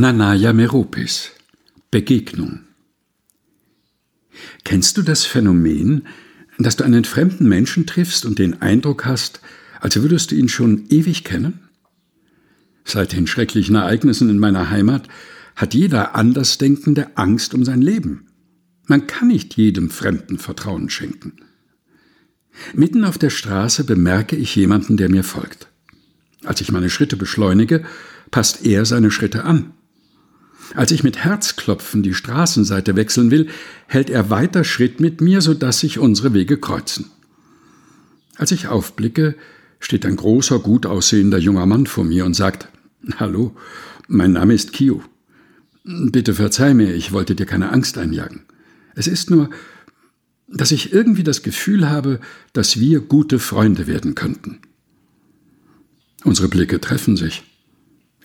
Nanaya Meropis Begegnung Kennst du das Phänomen, dass du einen fremden Menschen triffst und den Eindruck hast, als würdest du ihn schon ewig kennen? Seit den schrecklichen Ereignissen in meiner Heimat hat jeder Andersdenkende Angst um sein Leben. Man kann nicht jedem Fremden Vertrauen schenken. Mitten auf der Straße bemerke ich jemanden, der mir folgt. Als ich meine Schritte beschleunige, passt er seine Schritte an. Als ich mit Herzklopfen die Straßenseite wechseln will, hält er weiter Schritt mit mir, so dass sich unsere Wege kreuzen. Als ich aufblicke, steht ein großer, gut aussehender junger Mann vor mir und sagt Hallo, mein Name ist Kio. Bitte verzeih mir, ich wollte dir keine Angst einjagen. Es ist nur, dass ich irgendwie das Gefühl habe, dass wir gute Freunde werden könnten. Unsere Blicke treffen sich.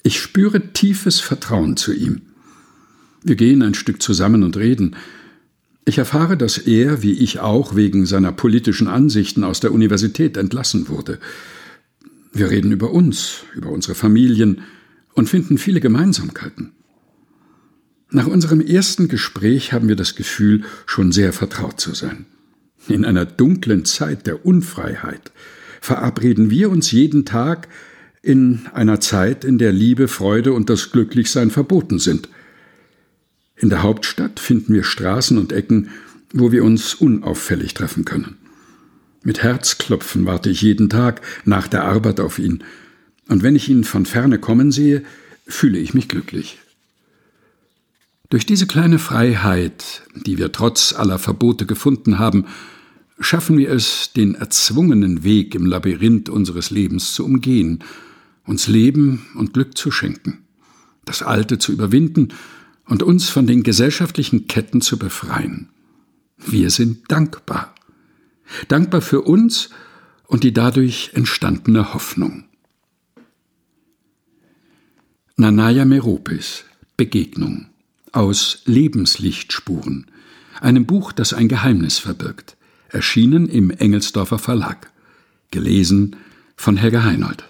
Ich spüre tiefes Vertrauen zu ihm. Wir gehen ein Stück zusammen und reden. Ich erfahre, dass er, wie ich auch, wegen seiner politischen Ansichten aus der Universität entlassen wurde. Wir reden über uns, über unsere Familien und finden viele Gemeinsamkeiten. Nach unserem ersten Gespräch haben wir das Gefühl, schon sehr vertraut zu sein. In einer dunklen Zeit der Unfreiheit verabreden wir uns jeden Tag in einer Zeit, in der Liebe, Freude und das Glücklichsein verboten sind – in der Hauptstadt finden wir Straßen und Ecken, wo wir uns unauffällig treffen können. Mit Herzklopfen warte ich jeden Tag nach der Arbeit auf ihn, und wenn ich ihn von ferne kommen sehe, fühle ich mich glücklich. Durch diese kleine Freiheit, die wir trotz aller Verbote gefunden haben, schaffen wir es, den erzwungenen Weg im Labyrinth unseres Lebens zu umgehen, uns Leben und Glück zu schenken, das Alte zu überwinden und uns von den gesellschaftlichen Ketten zu befreien. Wir sind dankbar. Dankbar für uns und die dadurch entstandene Hoffnung. Nanaya Meropis Begegnung aus Lebenslichtspuren, einem Buch, das ein Geheimnis verbirgt, erschienen im Engelsdorfer Verlag, gelesen von Helga Heinold.